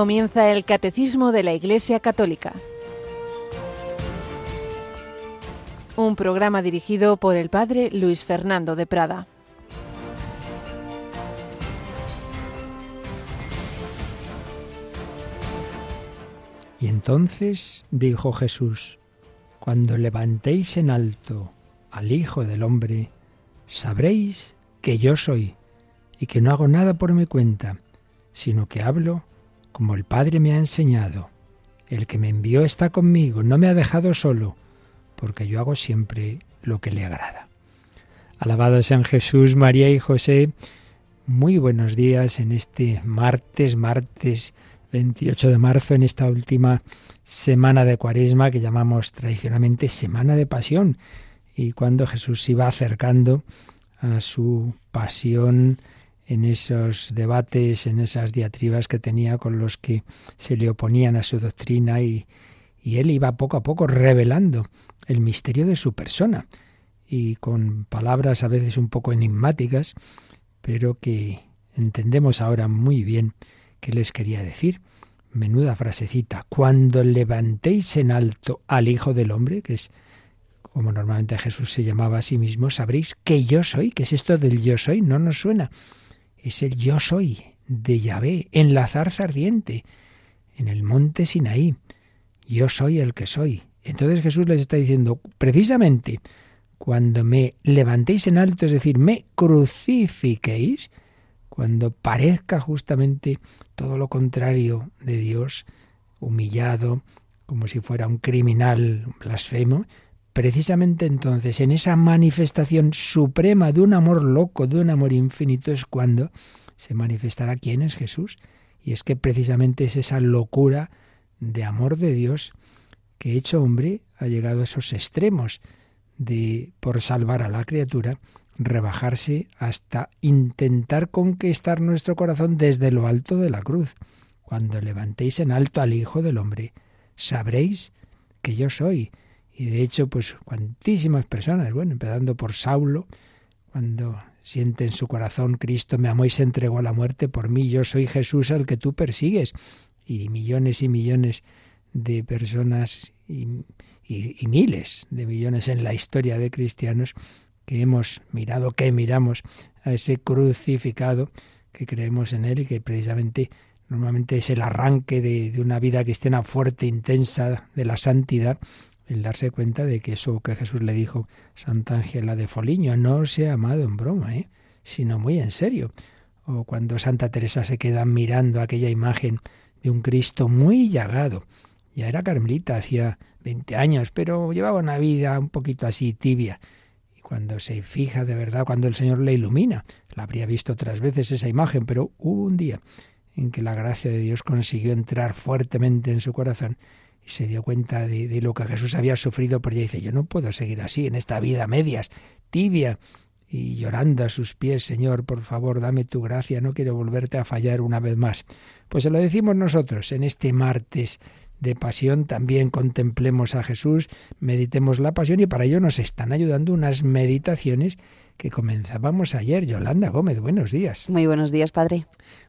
Comienza el Catecismo de la Iglesia Católica. Un programa dirigido por el Padre Luis Fernando de Prada. Y entonces dijo Jesús, cuando levantéis en alto al Hijo del Hombre, sabréis que yo soy y que no hago nada por mi cuenta, sino que hablo como el Padre me ha enseñado. El que me envió está conmigo, no me ha dejado solo, porque yo hago siempre lo que le agrada. Alabado sean Jesús, María y José. Muy buenos días en este martes, martes 28 de marzo, en esta última semana de Cuaresma que llamamos tradicionalmente Semana de Pasión. Y cuando Jesús se iba acercando a su pasión en esos debates, en esas diatribas que tenía con los que se le oponían a su doctrina y, él iba poco a poco revelando el misterio de su persona y con palabras a veces un poco enigmáticas, pero que entendemos ahora muy bien qué les quería decir. Menuda frasecita. Cuando levantéis en alto al Hijo del Hombre, que es como normalmente Jesús se llamaba a sí mismo, sabréis que yo soy. ¿Qué es esto del yo soy? No nos suena. Es el yo soy de Yahvé en la zarza ardiente, en el monte Sinaí. Yo soy el que soy. Entonces Jesús les está diciendo, precisamente, cuando me levantéis en alto, es decir, me crucifiquéis, cuando parezca justamente todo lo contrario de Dios, humillado, como si fuera un criminal blasfemo, precisamente entonces en esa manifestación suprema de un amor loco, de un amor infinito, es cuando se manifestará quién es Jesús. Y es que precisamente es esa locura de amor de Dios que hecho hombre ha llegado a esos extremos de, por salvar a la criatura, rebajarse hasta intentar conquistar nuestro corazón desde lo alto de la cruz. Cuando levantéis en alto al Hijo del Hombre, sabréis que yo soy. Y de hecho, pues cuantísimas personas, bueno, empezando por Saulo, cuando siente en su corazón Cristo me amó y se entregó a la muerte por mí, yo soy Jesús al que tú persigues. Y millones y millones de personas y, miles de millones en la historia de cristianos que hemos mirado, que miramos a ese crucificado, que creemos en él y que precisamente normalmente es el arranque de, una vida cristiana fuerte, intensa, de la santidad, el darse cuenta de que eso que Jesús le dijo Santa Ángela de Foliño no se ha amado en broma, ¿eh? sino muy en serio. O cuando Santa Teresa se queda mirando aquella imagen de un Cristo muy llagado. Ya era carmelita, hacía 20 años, pero llevaba una vida un poquito así tibia cuando se fija de verdad, cuando el Señor le ilumina. La habría visto otras veces esa imagen, pero hubo un día en que la gracia de Dios consiguió entrar fuertemente en su corazón y se dio cuenta de, lo que Jesús había sufrido, pero ella dice, yo no puedo seguir así en esta vida medias, tibia, y llorando a sus pies, Señor, por favor, dame tu gracia, no quiero volverte a fallar una vez más. Pues se lo decimos nosotros en este martes de pasión, también contemplemos a Jesús, meditemos la pasión y para ello nos están ayudando unas meditaciones que comenzábamos ayer. Yolanda Gómez, buenos días. Muy buenos días, Padre.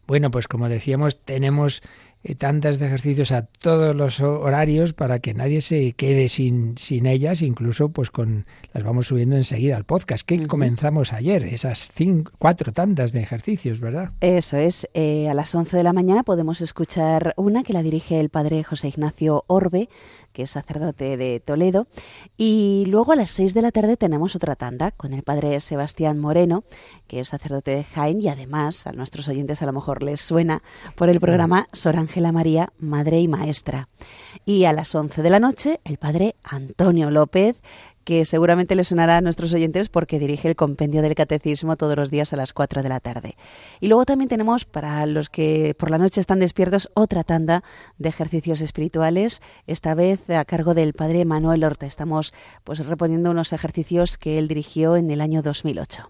Bueno, pues como decíamos, tenemos tantas de ejercicios a todos los horarios para que nadie se quede sin, sin ellas, incluso pues con las vamos subiendo enseguida al podcast, que comenzamos ayer, esas cinco, cuatro tantas de ejercicios, ¿verdad? Eso es, eh, a las 11 de la mañana podemos escuchar una que la dirige el padre José Ignacio Orbe, que es sacerdote de Toledo. Y luego a las 6 de la tarde tenemos otra tanda con el padre Sebastián Moreno, que es sacerdote de Jaén y además a nuestros oyentes a lo mejor les suena por el programa Sor María, Madre y Maestra. Y a las 11 de la noche el padre Antonio López, que seguramente le sonará a nuestros oyentes porque dirige el compendio del catecismo todos los días a las 4 de la tarde. Y luego también tenemos, para los que por la noche están despiertos, otra tanda de ejercicios espirituales, esta vez a cargo del padre Manuel Horta. Estamos pues reponiendo unos ejercicios que él dirigió en el año 2008.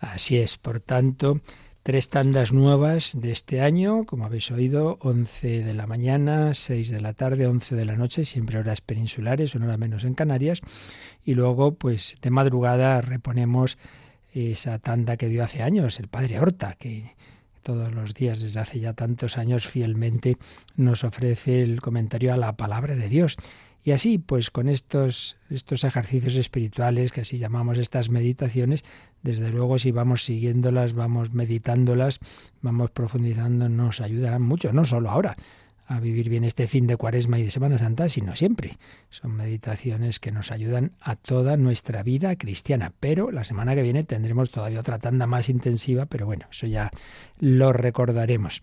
Así es, por tanto, Tres tandas nuevas de este año, como habéis oído, 11 de la mañana, 6 de la tarde, 11 de la noche, siempre horas peninsulares, una hora menos en Canarias. Y luego, pues de madrugada reponemos esa tanda que dio hace años el padre Horta, que todos los días desde hace ya tantos años fielmente nos ofrece el comentario a la palabra de Dios. Y así, pues con estos, estos ejercicios espirituales, que así llamamos estas meditaciones, desde luego si vamos siguiéndolas, vamos meditándolas, vamos profundizando, nos ayudarán mucho, no solo ahora, a vivir bien este fin de Cuaresma y de Semana Santa, sino siempre. Son meditaciones que nos ayudan a toda nuestra vida cristiana. Pero la semana que viene tendremos todavía otra tanda más intensiva, pero bueno, eso ya lo recordaremos.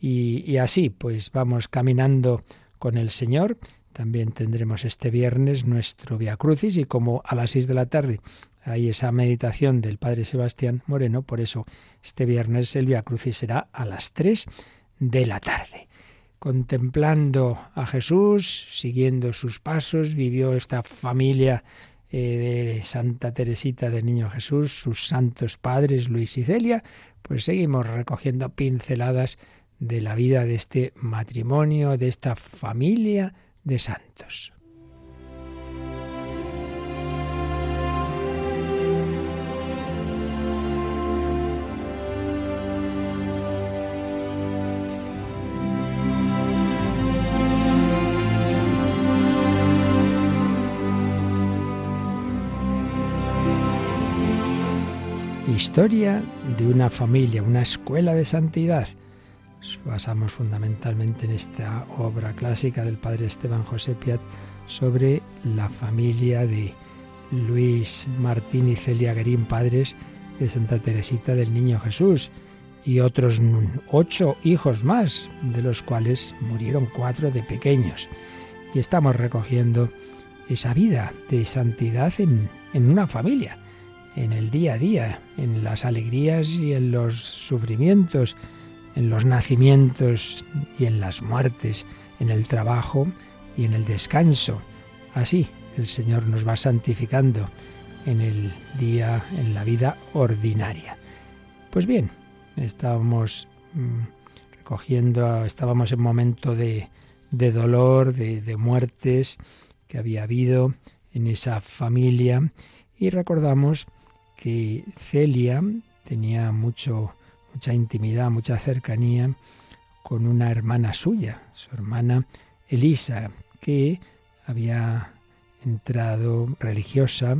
Y, así, pues vamos caminando con el Señor. También tendremos este viernes nuestro Via Crucis y como a las seis de la tarde hay esa meditación del Padre Sebastián Moreno, por eso este viernes el Via Crucis será a las tres de la tarde. Contemplando a Jesús, siguiendo sus pasos, vivió esta familia eh, de Santa Teresita del Niño Jesús, sus santos padres Luis y Celia, pues seguimos recogiendo pinceladas de la vida de este matrimonio, de esta familia de santos. Historia de una familia, una escuela de santidad. Nos basamos fundamentalmente en esta obra clásica del padre Esteban José Piat sobre la familia de Luis Martín y Celia Guerín, padres de Santa Teresita del Niño Jesús, y otros ocho hijos más, de los cuales murieron cuatro de pequeños. Y estamos recogiendo esa vida de santidad en, en una familia en el día a día, en las alegrías y en los sufrimientos, en los nacimientos y en las muertes, en el trabajo y en el descanso. Así el Señor nos va santificando en el día, en la vida ordinaria. Pues bien, estábamos mm, recogiendo, estábamos en momento de, de dolor, de, de muertes que había habido en esa familia y recordamos que Celia tenía mucho, mucha intimidad, mucha cercanía con una hermana suya, su hermana Elisa, que había entrado religiosa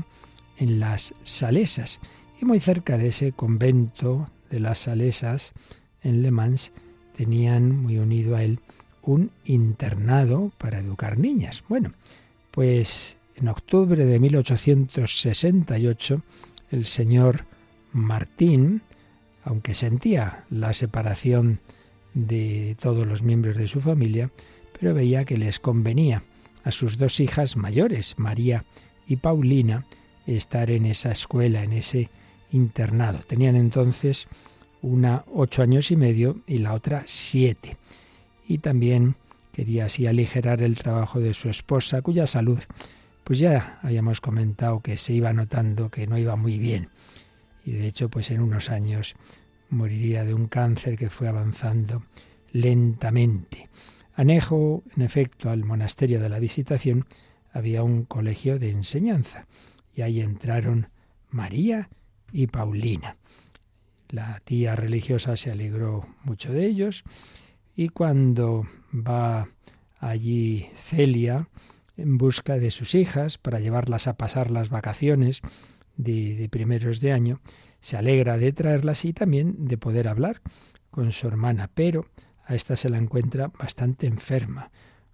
en las Salesas. Y muy cerca de ese convento de las Salesas, en Le Mans, tenían muy unido a él un internado para educar niñas. Bueno, pues en octubre de 1868 el señor Martín, aunque sentía la separación de todos los miembros de su familia, pero veía que les convenía a sus dos hijas mayores, María y Paulina, estar en esa escuela, en ese internado. Tenían entonces una ocho años y medio y la otra siete. Y también quería así aligerar el trabajo de su esposa, cuya salud pues ya habíamos comentado que se iba notando que no iba muy bien. Y de hecho, pues en unos años moriría de un cáncer que fue avanzando lentamente. Anejo, en efecto, al monasterio de la Visitación había un colegio de enseñanza y ahí entraron María y Paulina. La tía religiosa se alegró mucho de ellos y cuando va allí Celia, en busca de sus hijas para llevarlas a pasar las vacaciones de, primeros de año, se alegra de traerlas y también de poder hablar con su hermana, pero a esta se la encuentra bastante enferma,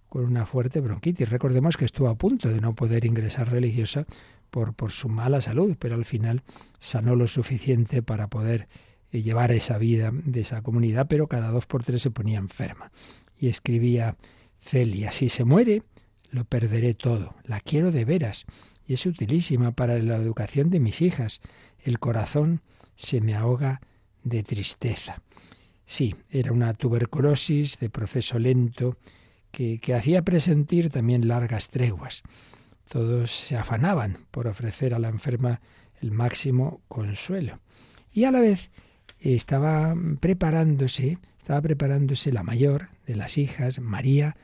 con una fuerte bronquitis. Recordemos que estuvo a punto de no poder ingresar religiosa por, por su mala salud, pero al final sanó lo suficiente para poder eh, llevar esa vida de esa comunidad, pero cada dos por tres se ponía enferma. Y escribía Celia, si se muere, lo perderé todo. La quiero de veras y es utilísima para la educación de mis hijas. El corazón se me ahoga de tristeza. Sí, era una tuberculosis de proceso lento que, que hacía presentir también largas treguas. Todos se afanaban por ofrecer a la enferma el máximo consuelo. Y a la vez estaba preparándose, estaba preparándose la mayor de las hijas, María,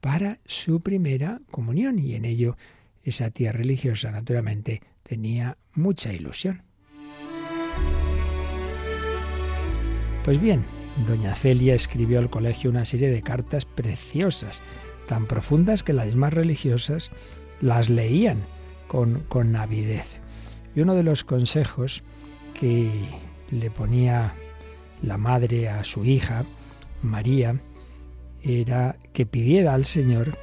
para su primera comunión y en ello esa tía religiosa naturalmente tenía mucha ilusión. Pues bien, Doña Celia escribió al colegio una serie de cartas preciosas, tan profundas que las más religiosas las leían con, con avidez. Y uno de los consejos que le ponía la madre a su hija, María, era que pidiera al Señor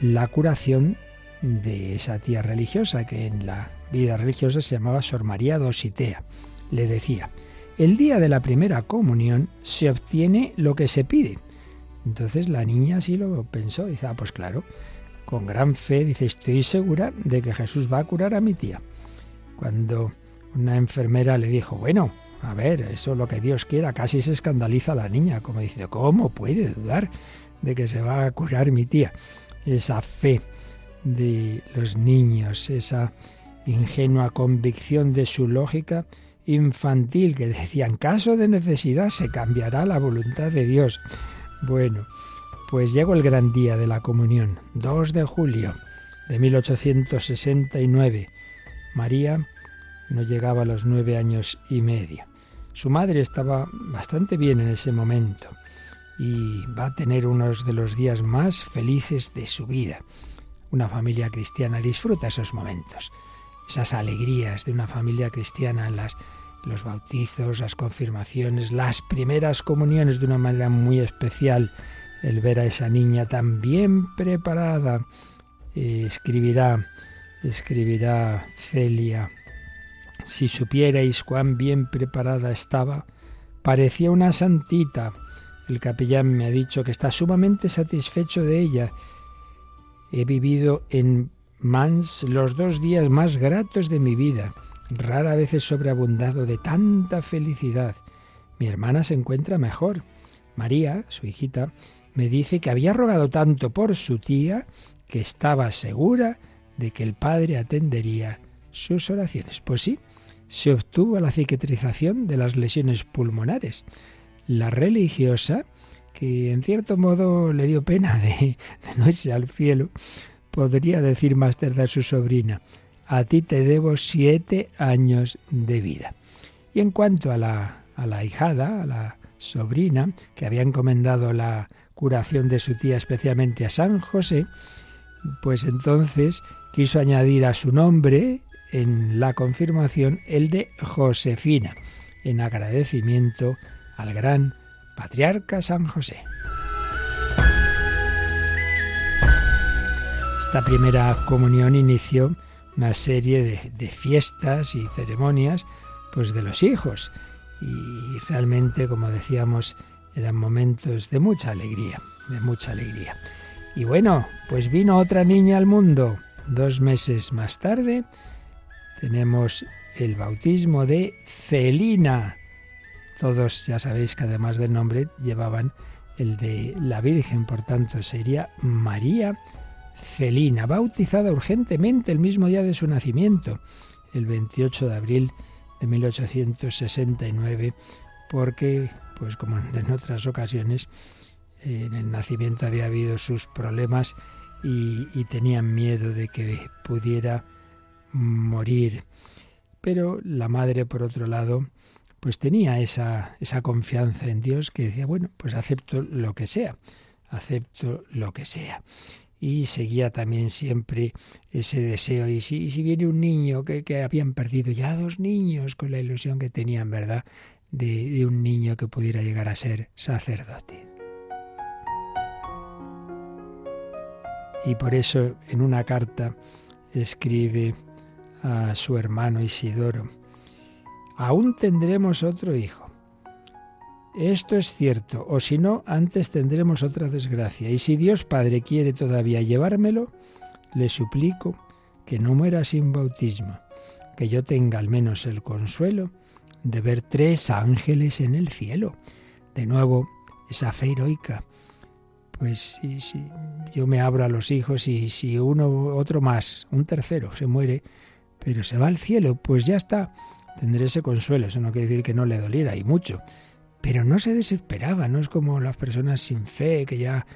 la curación de esa tía religiosa que en la vida religiosa se llamaba Sor María Dositea. Le decía, el día de la primera comunión se obtiene lo que se pide. Entonces la niña así lo pensó, dice, ah, pues claro, con gran fe, dice, estoy segura de que Jesús va a curar a mi tía. Cuando una enfermera le dijo, bueno, a ver, eso es lo que Dios quiera, casi se escandaliza la niña, como dice, ¿cómo puede dudar de que se va a curar mi tía? Esa fe de los niños, esa ingenua convicción de su lógica infantil que decía, en caso de necesidad se cambiará la voluntad de Dios. Bueno, pues llegó el gran día de la comunión, 2 de julio de 1869. María no llegaba a los nueve años y medio. Su madre estaba bastante bien en ese momento y va a tener unos de los días más felices de su vida. Una familia cristiana disfruta esos momentos, esas alegrías de una familia cristiana las, los bautizos, las confirmaciones, las primeras comuniones de una manera muy especial, el ver a esa niña tan bien preparada. Eh, escribirá, escribirá Celia si supierais cuán bien preparada estaba, parecía una santita. El capellán me ha dicho que está sumamente satisfecho de ella. He vivido en Mans los dos días más gratos de mi vida. Rara vez he sobreabundado de tanta felicidad. Mi hermana se encuentra mejor. María, su hijita, me dice que había rogado tanto por su tía que estaba segura de que el Padre atendería sus oraciones. Pues sí, se obtuvo la cicatrización de las lesiones pulmonares. La religiosa, que en cierto modo le dio pena de, no irse al cielo, podría decir más tarde a su sobrina, a ti te debo siete años de vida. Y en cuanto a la, a la hijada, a la sobrina, que había encomendado la curación de su tía especialmente a San José, pues entonces quiso añadir a su nombre en la confirmación el de Josefina, en agradecimiento al gran patriarca San José. Esta primera comunión inició una serie de, fiestas y ceremonias pues de los hijos y realmente como decíamos eran momentos de mucha alegría de mucha alegría y bueno pues vino otra niña al mundo dos meses más tarde tenemos el bautismo de Celina. Todos ya sabéis que además del nombre llevaban el de la Virgen, por tanto sería María Celina, bautizada urgentemente el mismo día de su nacimiento, el 28 de abril de 1869, porque, pues como en otras ocasiones, en el nacimiento había habido sus problemas y, y tenían miedo de que pudiera morir. Pero la madre, por otro lado, pues tenía esa, esa confianza en Dios que decía, bueno, pues acepto lo que sea, acepto lo que sea. Y seguía también siempre ese deseo. Y si, si viene un niño que, que, habían perdido ya dos niños con la ilusión que tenían, ¿verdad? De, de un niño que pudiera llegar a ser sacerdote. Y por eso en una carta escribe a su hermano Isidoro, aún tendremos otro hijo. Esto es cierto, o si no, antes tendremos otra desgracia. Y si Dios Padre quiere todavía llevármelo, le suplico que no muera sin bautismo, que yo tenga al menos el consuelo de ver tres ángeles en el cielo. De nuevo, esa fe heroica. Pues si, si yo me abro a los hijos y si uno, otro más, un tercero, se muere, pero se va al cielo, pues ya está. Tendré ese consuelo, eso no quiere decir que no le doliera, y mucho. Pero no se desesperaba, no es como las personas sin fe que ya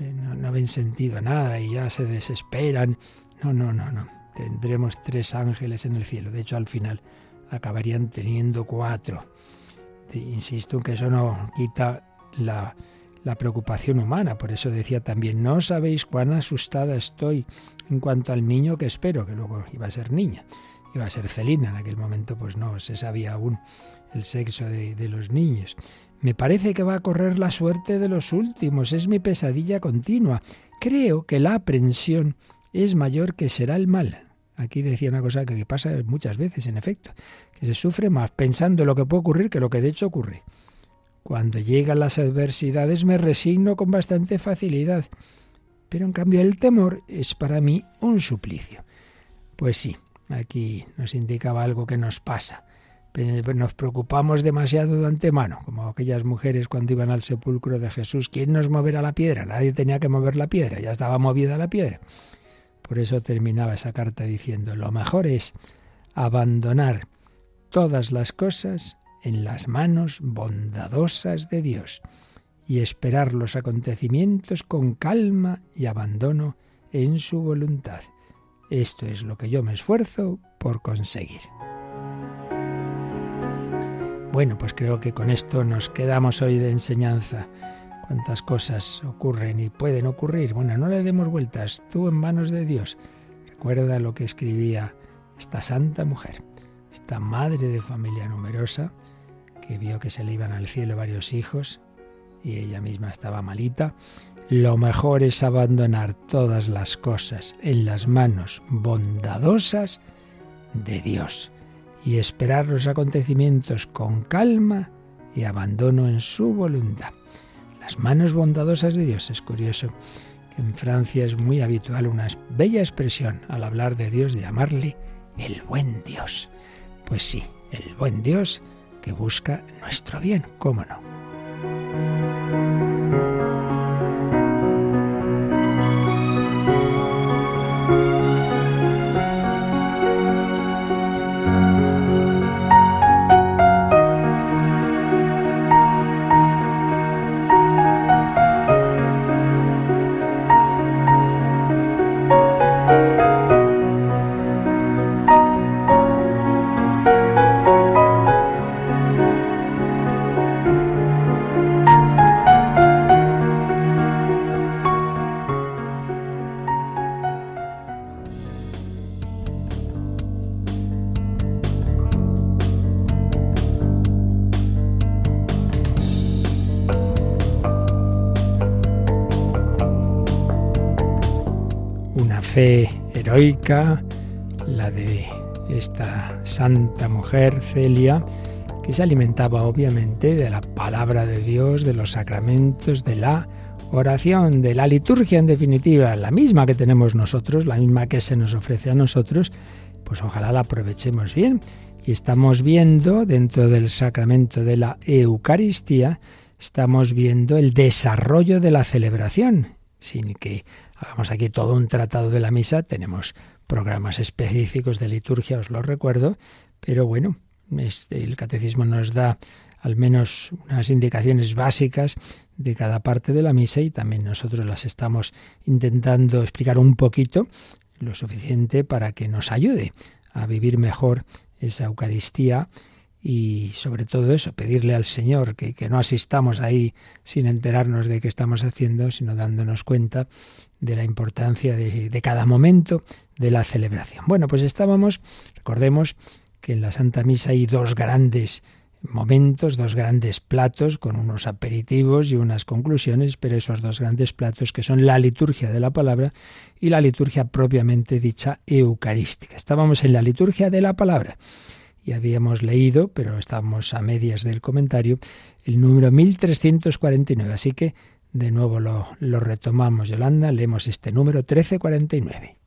eh, no, no ven sentido a nada y ya se desesperan. No, no, no, no. Tendremos tres ángeles en el cielo. De hecho, al final acabarían teniendo cuatro. insisto en que eso no quita la, la preocupación humana. Por eso decía también, no sabéis cuán asustada estoy en cuanto al niño que espero, que luego iba a ser niña, iba a ser Celina. En aquel momento pues no se sabía aún el sexo de, los niños. Me parece que va a correr la suerte de los últimos, es mi pesadilla continua. Creo que la aprensión es mayor que será el mal. Aquí decía una cosa que pasa muchas veces, en efecto, que se sufre más pensando en lo que puede ocurrir que lo que de hecho ocurre. Cuando llegan las adversidades me resigno con bastante facilidad, pero en cambio el temor es para mí un suplicio. Pues sí, aquí nos indicaba algo que nos pasa. Nos preocupamos demasiado de antemano, como aquellas mujeres cuando iban al sepulcro de Jesús. ¿Quién nos moverá la piedra? Nadie tenía que mover la piedra, ya estaba movida la piedra. Por eso terminaba esa carta diciendo, lo mejor es abandonar todas las cosas en las manos bondadosas de Dios y esperar los acontecimientos con calma y abandono en su voluntad. Esto es lo que yo me esfuerzo por conseguir. Bueno, pues creo que con esto nos quedamos hoy de enseñanza cuántas cosas ocurren y pueden ocurrir. Bueno, no le demos vueltas, tú en manos de Dios. Recuerda lo que escribía esta santa mujer, esta madre de familia numerosa, que vio que se le iban al cielo varios hijos y ella misma estaba malita. Lo mejor es abandonar todas las cosas en las manos bondadosas de Dios y esperar los acontecimientos con calma y abandono en su voluntad las manos bondadosas de Dios. Es curioso que en Francia es muy habitual una bella expresión al hablar de Dios llamarle el buen Dios. Pues sí, el buen Dios que busca nuestro bien, ¿cómo no? Fe heroica, la de esta santa mujer Celia, que se alimentaba obviamente de la palabra de Dios, de los sacramentos, de la oración, de la liturgia en definitiva, la misma que tenemos nosotros, la misma que se nos ofrece a nosotros, pues ojalá la aprovechemos bien. Y estamos viendo dentro del sacramento de la Eucaristía, estamos viendo el desarrollo de la celebración, sin que hagamos aquí todo un tratado de la misa, tenemos programas específicos de liturgia, os lo recuerdo, pero bueno, este, el catecismo nos da al menos unas indicaciones básicas de cada parte de la misa y también nosotros las estamos intentando explicar un poquito, lo suficiente para que nos ayude a vivir mejor esa Eucaristía y sobre todo eso, pedirle al Señor que, que no asistamos ahí sin enterarnos de qué estamos haciendo, sino dándonos cuenta de la importancia de, cada momento de la celebración. Bueno, pues estábamos, recordemos que en la Santa Misa hay dos grandes momentos, dos grandes platos con unos aperitivos y unas conclusiones, pero esos dos grandes platos que son la liturgia de la palabra y la liturgia propiamente dicha eucarística. Estábamos en la liturgia de la palabra y habíamos leído, pero estábamos a medias del comentario, el número 1349. Así que de nuevo lo, lo retomamos, Yolanda, leemos este número 1349.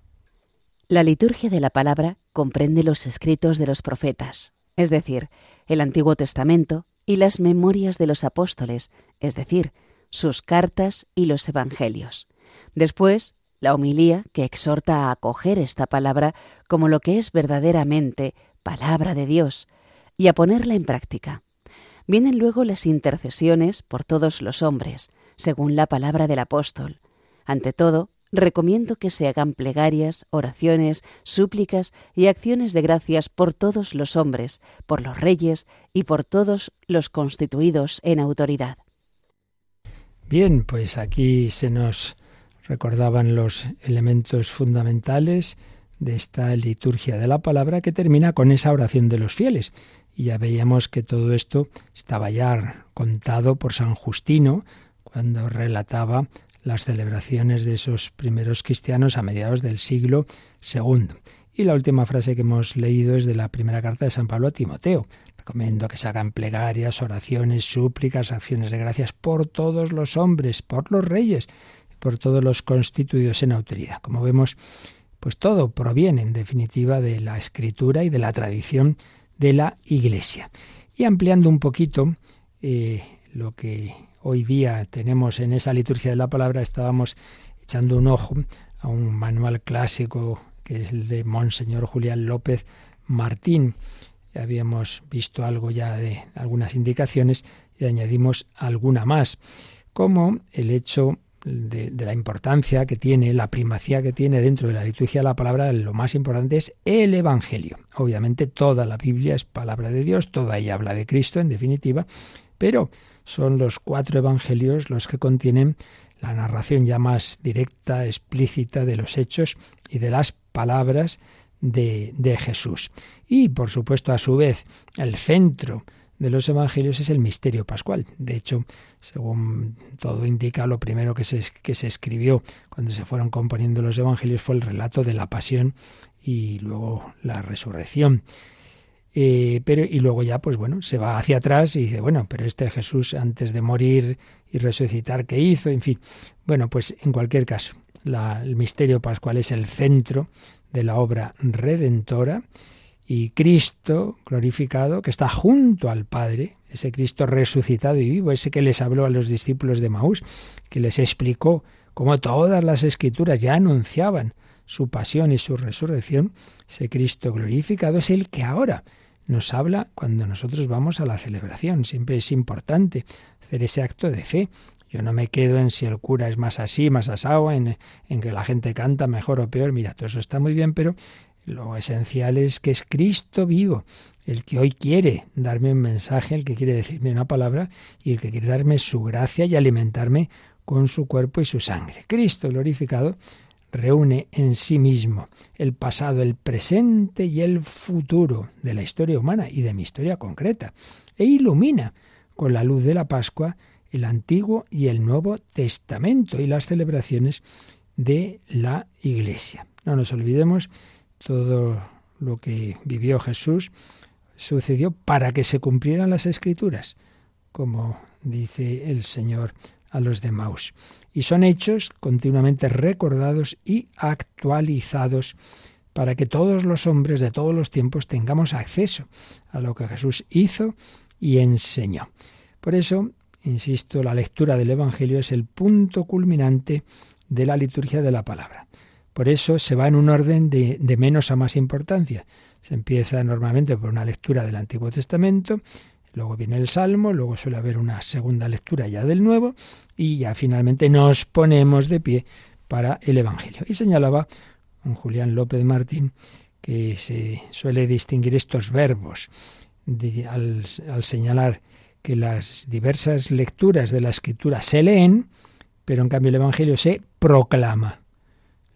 La liturgia de la palabra comprende los escritos de los profetas, es decir, el Antiguo Testamento y las memorias de los apóstoles, es decir, sus cartas y los evangelios. Después, la homilía que exhorta a acoger esta palabra como lo que es verdaderamente palabra de Dios y a ponerla en práctica. Vienen luego las intercesiones por todos los hombres, según la palabra del apóstol. Ante todo, recomiendo que se hagan plegarias, oraciones, súplicas y acciones de gracias por todos los hombres, por los reyes y por todos los constituidos en autoridad. Bien, pues aquí se nos recordaban los elementos fundamentales de esta liturgia de la palabra que termina con esa oración de los fieles. Y ya veíamos que todo esto estaba ya contado por San Justino cuando relataba las celebraciones de esos primeros cristianos a mediados del siglo II. Y la última frase que hemos leído es de la primera carta de San Pablo a Timoteo. Recomiendo que se hagan plegarias, oraciones, súplicas, acciones de gracias por todos los hombres, por los reyes, por todos los constituidos en autoridad. Como vemos, pues todo proviene en definitiva de la escritura y de la tradición de la Iglesia. Y ampliando un poquito eh, lo que hoy día tenemos en esa liturgia de la palabra, estábamos echando un ojo a un manual clásico que es el de Monseñor Julián López Martín. Habíamos visto algo ya de algunas indicaciones y añadimos alguna más, como el hecho de, de, la importancia que tiene, la primacía que tiene dentro de la liturgia de la palabra, lo más importante es el Evangelio. Obviamente toda la Biblia es palabra de Dios, toda ella habla de Cristo en definitiva, pero son los cuatro evangelios los que contienen la narración ya más directa, explícita de los hechos y de las palabras de, de Jesús. Y, por supuesto, a su vez, el centro de los evangelios es el misterio pascual. De hecho, según todo indica, lo primero que se, que se escribió cuando se fueron componiendo los evangelios fue el relato de la pasión y luego la resurrección. Eh, pero, y luego ya, pues bueno, se va hacia atrás y dice, bueno, pero este Jesús antes de morir y resucitar, ¿qué hizo? En fin, bueno, pues en cualquier caso, el misterio pascual es el centro de la obra redentora y Cristo glorificado, que está junto al Padre, ese Cristo resucitado y vivo, ese que les habló a los discípulos de Maús, que les explicó cómo todas las escrituras ya anunciaban su pasión y su resurrección, ese Cristo glorificado es el que ahora nos habla cuando nosotros vamos a la celebración. Siempre es importante hacer ese acto de fe. Yo no me quedo en si el cura es más así, más asado, en, en que la gente canta mejor o peor. Mira, todo eso está muy bien, pero lo esencial es que es Cristo vivo, el que hoy quiere darme un mensaje, el que quiere decirme una palabra y el que quiere darme su gracia y alimentarme con su cuerpo y su sangre. Cristo glorificado reúne en sí mismo el pasado, el presente y el futuro de la historia humana y de mi historia concreta, e ilumina con la luz de la Pascua el Antiguo y el Nuevo Testamento y las celebraciones de la Iglesia. No nos olvidemos, todo lo que vivió Jesús sucedió para que se cumplieran las escrituras, como dice el Señor a los de Maus y son hechos continuamente recordados y actualizados para que todos los hombres de todos los tiempos tengamos acceso a lo que Jesús hizo y enseñó. Por eso, insisto, la lectura del Evangelio es el punto culminante de la liturgia de la palabra. Por eso se va en un orden de, de menos a más importancia. Se empieza normalmente por una lectura del Antiguo Testamento, Luego viene el Salmo, luego suele haber una segunda lectura ya del Nuevo y ya finalmente nos ponemos de pie para el Evangelio. Y señalaba un Julián López Martín que se suele distinguir estos verbos al, al señalar que las diversas lecturas de la Escritura se leen, pero en cambio el Evangelio se proclama.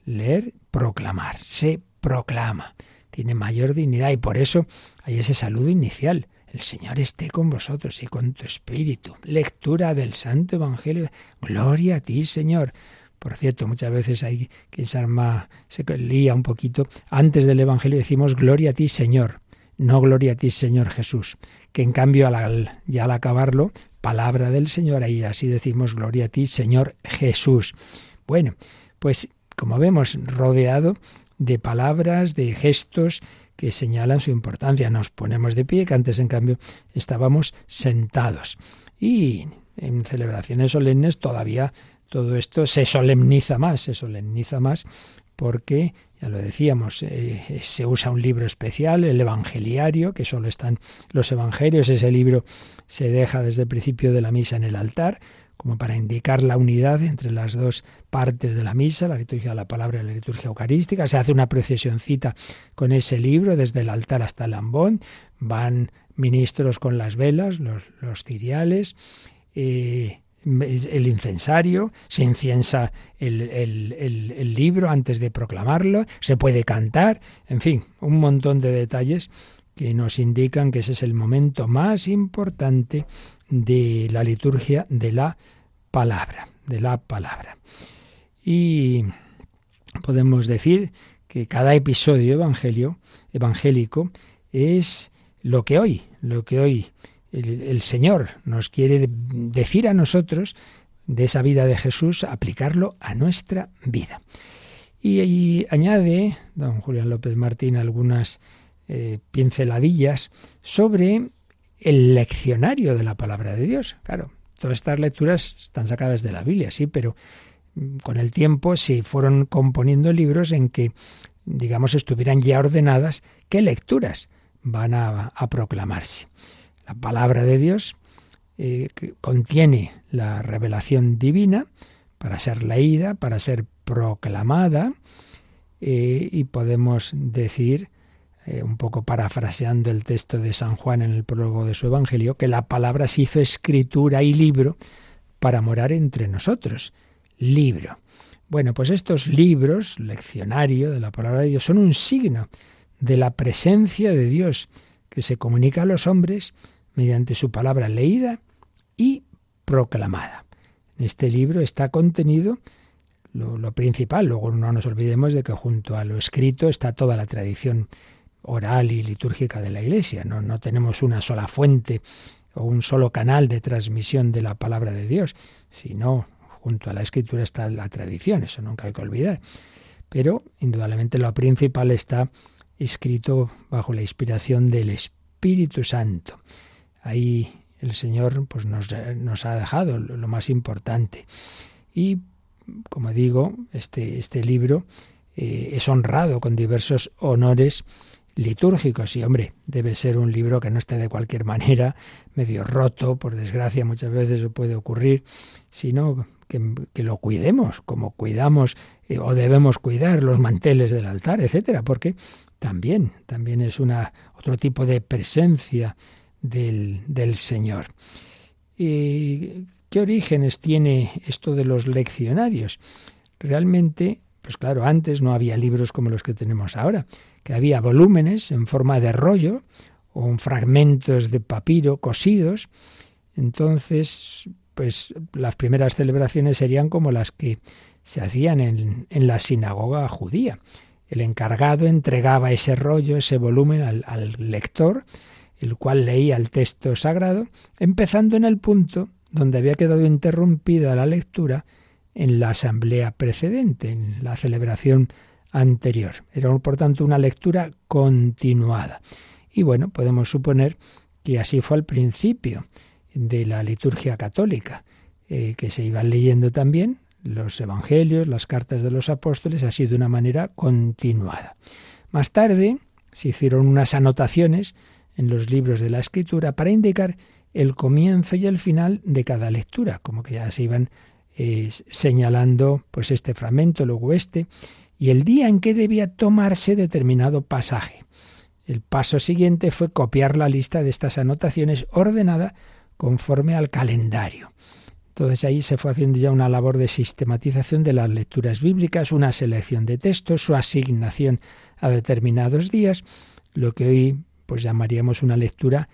Leer, proclamar, se proclama. Tiene mayor dignidad y por eso hay ese saludo inicial. El Señor esté con vosotros y con tu espíritu. Lectura del Santo Evangelio. Gloria a ti, Señor. Por cierto, muchas veces hay que se arma, se lía un poquito. Antes del Evangelio decimos Gloria a ti, Señor. No Gloria a ti, Señor Jesús. Que en cambio, al, ya al acabarlo, palabra del Señor, ahí así decimos Gloria a ti, Señor Jesús. Bueno, pues como vemos, rodeado de palabras, de gestos, que señalan su importancia. Nos ponemos de pie, que antes en cambio estábamos sentados. Y en celebraciones solemnes todavía todo esto se solemniza más, se solemniza más porque, ya lo decíamos, eh, se usa un libro especial, el Evangeliario, que solo están los Evangelios. Ese libro se deja desde el principio de la misa en el altar como para indicar la unidad entre las dos partes de la misa, la liturgia de la palabra y la liturgia eucarística. Se hace una procesioncita con ese libro desde el altar hasta el ambón. Van ministros con las velas, los, los ciriales. Eh, el incensario, se inciensa el, el, libro antes de proclamarlo, se puede cantar, en fin, un montón de detalles que nos indican que ese es el momento más importante de la liturgia de la palabra, de la palabra. Y podemos decir que cada episodio evangelio, evangélico es lo que hoy, lo que hoy el, Señor nos quiere decir a nosotros de esa vida de Jesús, aplicarlo a nuestra vida. Y, añade don Julián López Martín algunas eh, pinceladillas sobre el leccionario de la palabra de Dios. Claro, todas estas lecturas están sacadas de la Biblia, sí, pero mm, con el tiempo se fueron componiendo libros en que, digamos, estuvieran ya ordenadas qué lecturas van a proclamarse. La palabra de Dios eh, contiene la revelación divina para ser leída, para ser proclamada, eh, y podemos decir, eh, un poco parafraseando el texto de San Juan en el prólogo de su Evangelio, que la palabra se hizo escritura y libro para morar entre nosotros. Libro. Bueno, pues estos libros, leccionario de la palabra de Dios, son un signo de la presencia de Dios que se comunica a los hombres mediante su palabra leída y proclamada. En este libro está contenido lo, principal, luego no nos olvidemos de que junto a lo escrito está toda la tradición oral y litúrgica de la Iglesia. No, no tenemos una sola fuente o un solo canal de transmisión de la palabra de Dios, sino junto a la escritura está la tradición, eso nunca hay que olvidar. Pero indudablemente lo principal está escrito bajo la inspiración del Espíritu Santo. Ahí el Señor pues nos, nos ha dejado lo, más importante. Y, como digo, este, este libro eh, es honrado con diversos honores litúrgicos. Y, hombre, debe ser un libro que no esté de cualquier manera medio roto, por desgracia muchas veces puede ocurrir, sino que, lo cuidemos, como cuidamos eh, o debemos cuidar los manteles del altar, etcétera, porque también, también es una, otro tipo de presencia del, del Señor. ¿Y ¿Qué orígenes tiene esto de los leccionarios? Realmente, pues claro, antes no había libros como los que tenemos ahora, que había volúmenes en forma de rollo o fragmentos de papiro cosidos. Entonces, pues las primeras celebraciones serían como las que se hacían en, en la sinagoga judía. El encargado entregaba ese rollo, ese volumen al, al lector, el cual leía el texto sagrado, empezando en el punto donde había quedado interrumpida la lectura en la asamblea precedente, en la celebración anterior. Era, por tanto, una lectura continuada. Y bueno, podemos suponer que así fue al principio de la liturgia católica, eh, que se iban leyendo también los evangelios, las cartas de los apóstoles, así de una manera continuada. Más tarde se hicieron unas anotaciones en los libros de la escritura para indicar el comienzo y el final de cada lectura, como que ya se iban señalando pues este fragmento, luego este, y el día en que debía tomarse determinado pasaje. El paso siguiente fue copiar la lista de estas anotaciones ordenada conforme al calendario. Entonces ahí se fue haciendo ya una labor de sistematización de las lecturas bíblicas, una selección de textos, su asignación a determinados días, lo que hoy pues llamaríamos una lectura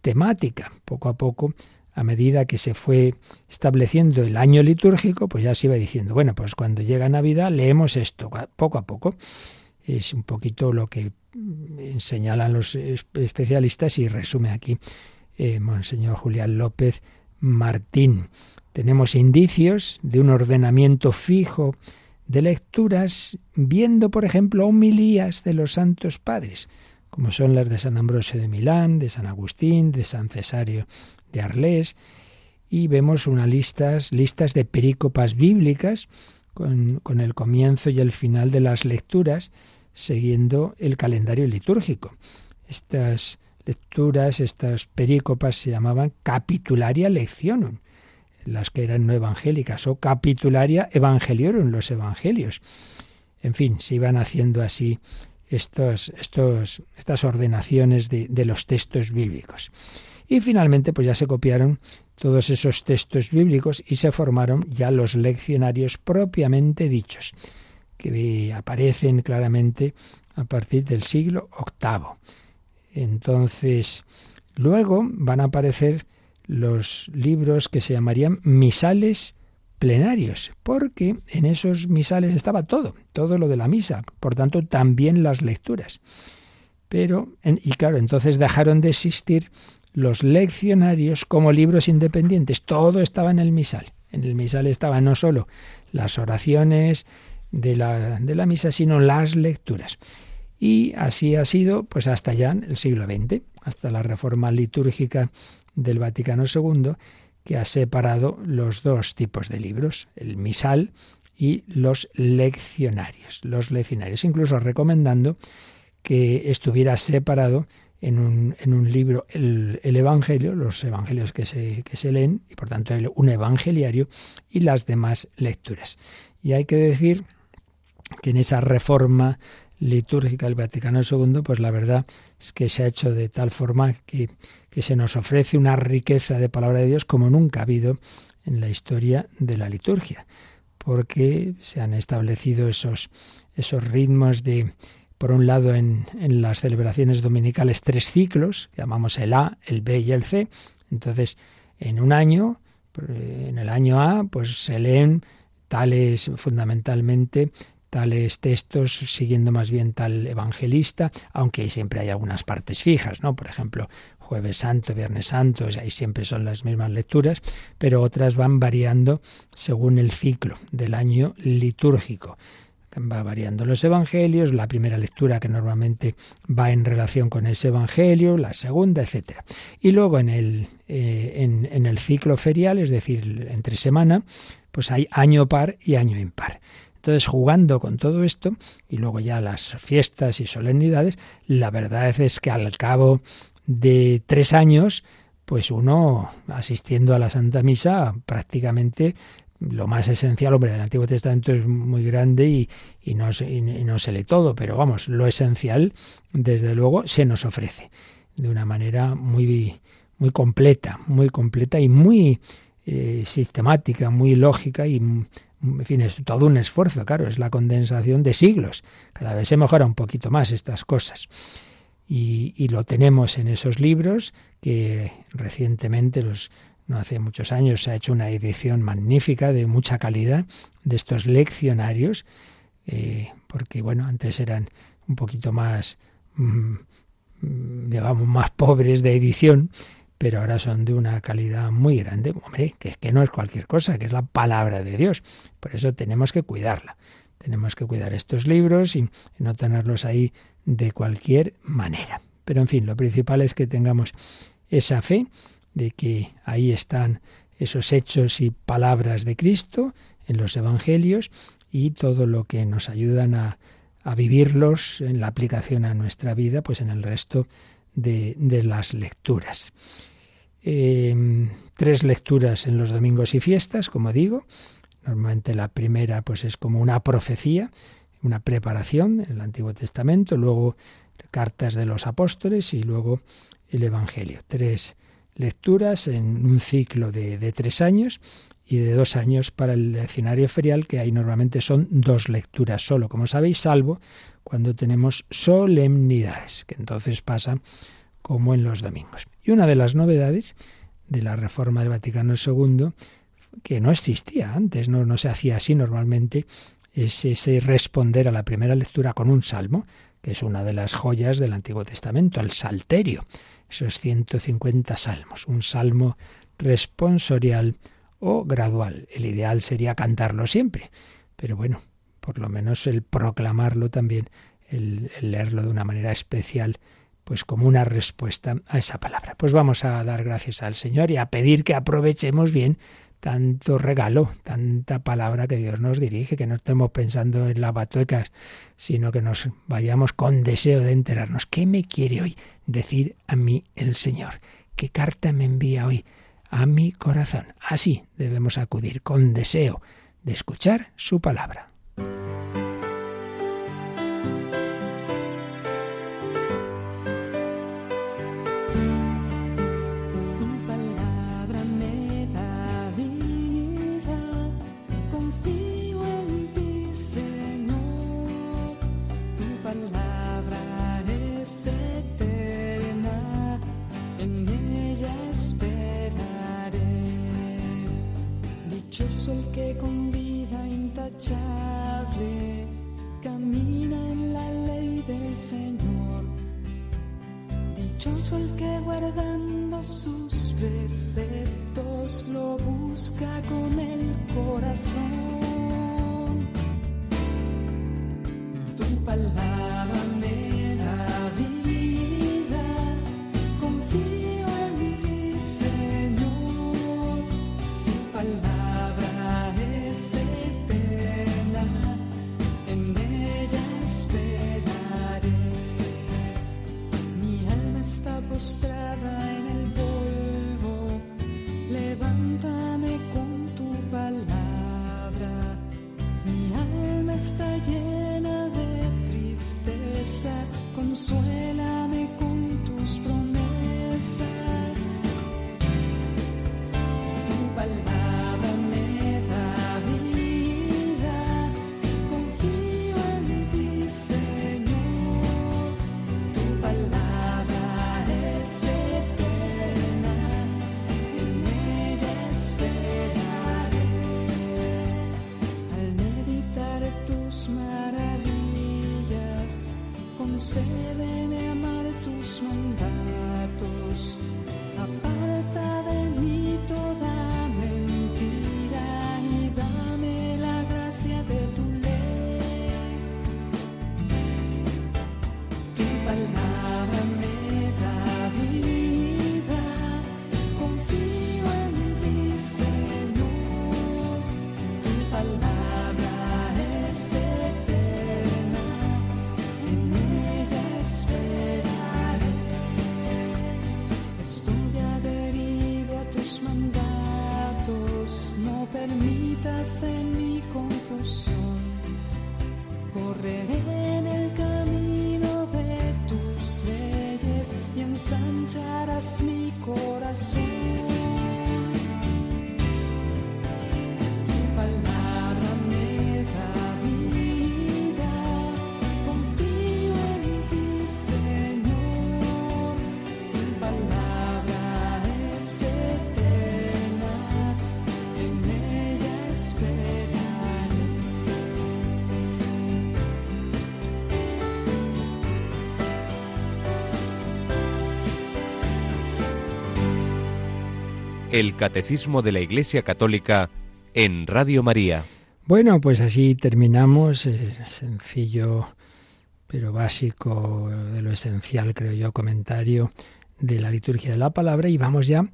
temática. Poco a poco, a medida que se fue estableciendo el año litúrgico, pues ya se iba diciendo, bueno, pues cuando llega Navidad leemos esto, poco a poco. Es un poquito lo que señalan los especialistas y resume aquí eh, Monseñor Julián López Martín. Tenemos indicios de un ordenamiento fijo de lecturas, viendo, por ejemplo, homilías de los santos padres como son las de San Ambrosio de Milán, de San Agustín, de San Cesario de Arlés, y vemos unas listas, listas de perícopas bíblicas con, con el comienzo y el final de las lecturas, siguiendo el calendario litúrgico. Estas lecturas, estas perícopas se llamaban capitularia leccionum. las que eran no evangélicas, o capitularia evangeliorum, los evangelios. En fin, se iban haciendo así estos, estos, estas ordenaciones de, de los textos bíblicos. Y finalmente, pues ya se copiaron todos esos textos bíblicos y se formaron ya los leccionarios propiamente dichos, que aparecen claramente a partir del siglo VIII. Entonces, luego van a aparecer los libros que se llamarían misales plenarios, porque en esos misales estaba todo, todo lo de la misa, por tanto también las lecturas. Pero, y claro, entonces dejaron de existir los leccionarios como libros independientes. Todo estaba en el misal. En el misal estaban no solo las oraciones de la, de la misa, sino las lecturas. Y así ha sido pues hasta ya el siglo XX, hasta la reforma litúrgica del Vaticano II, que ha separado los dos tipos de libros, el misal y los leccionarios. Los leccionarios, incluso recomendando que estuviera separado en un, en un libro el, Evangelio, los Evangelios que se, que se leen, y por tanto un evangeliario, y las demás lecturas. Y hay que decir que en esa reforma litúrgica del Vaticano II, pues la verdad es que se ha hecho de tal forma que, que se nos ofrece una riqueza de palabra de Dios como nunca ha habido en la historia de la liturgia, porque se han establecido esos, esos ritmos de por un lado en, las celebraciones dominicales tres ciclos, llamamos el A, el B y el C. Entonces, en un año, en el año A, pues se leen tales fundamentalmente tales textos siguiendo más bien tal evangelista, aunque siempre hay algunas partes fijas, ¿no? Por ejemplo, jueves santo, viernes santo, ahí siempre son las mismas lecturas, pero otras van variando según el ciclo del año litúrgico va variando los evangelios, la primera lectura que normalmente va en relación con ese evangelio, la segunda, etcétera. Y luego en el, eh, en, en el ciclo ferial, es decir, entre semana, pues hay año par y año impar. Entonces, jugando con todo esto, y luego ya las fiestas y solemnidades, la verdad es que al cabo de tres años, pues uno asistiendo a la Santa Misa prácticamente lo más esencial, hombre, del Antiguo Testamento es muy grande y, y, no, y, no, se lee todo, pero vamos, lo esencial, desde luego, se nos ofrece de una manera muy, muy completa, muy completa y muy eh, sistemática, muy lógica y, en fin, es todo un esfuerzo, claro, es la condensación de siglos. Cada vez se mejora un poquito más estas cosas. Y, y lo tenemos en esos libros que recientemente los no hace muchos años se ha hecho una edición magnífica de mucha calidad de estos leccionarios, eh, porque bueno, antes eran un poquito más, mm, digamos, más pobres de edición, pero ahora son de una calidad muy grande. Hombre, que es que no es cualquier cosa, que es la palabra de Dios. Por eso tenemos que cuidarla. Tenemos que cuidar estos libros y no tenerlos ahí de cualquier manera. Pero en fin, lo principal es que tengamos esa fe de que ahí están esos hechos y palabras de Cristo en los Evangelios y todo lo que nos ayudan a, a vivirlos en la aplicación a nuestra vida, pues en el resto de, de las lecturas. Eh, tres lecturas en los domingos y fiestas, como digo. Normalmente la primera pues es como una profecía, una preparación en el Antiguo Testamento, luego cartas de los apóstoles y luego el Evangelio. Tres lecturas en un ciclo de, de, tres años y de dos años para el leccionario ferial, que ahí normalmente son dos lecturas solo, como sabéis, salvo cuando tenemos solemnidades, que entonces pasa como en los domingos. Y una de las novedades de la reforma del Vaticano II, que no existía antes, no, no se hacía así normalmente, es ese responder a la primera lectura con un salmo, que es una de las joyas del Antiguo Testamento, el Salterio esos 150 salmos, un salmo responsorial o gradual. El ideal sería cantarlo siempre, pero bueno, por lo menos el proclamarlo también, el, leerlo de una manera especial, pues como una respuesta a esa palabra. Pues vamos a dar gracias al Señor y a pedir que aprovechemos bien tanto regalo, tanta palabra que Dios nos dirige, que no estemos pensando en la batuecas, sino que nos vayamos con deseo de enterarnos. ¿Qué me quiere hoy decir a mí el Señor? ¿Qué carta me envía hoy a mi corazón. Así debemos acudir con deseo de escuchar su palabra. El que con vida intachable camina en la ley del Señor. Dichoso el que guardando sus preceptos lo busca con el corazón. Tu palabra El Catecismo de la Iglesia Católica en Radio María. Bueno, pues así terminamos sencillo pero básico de lo esencial, creo yo, comentario de la liturgia de la palabra y vamos ya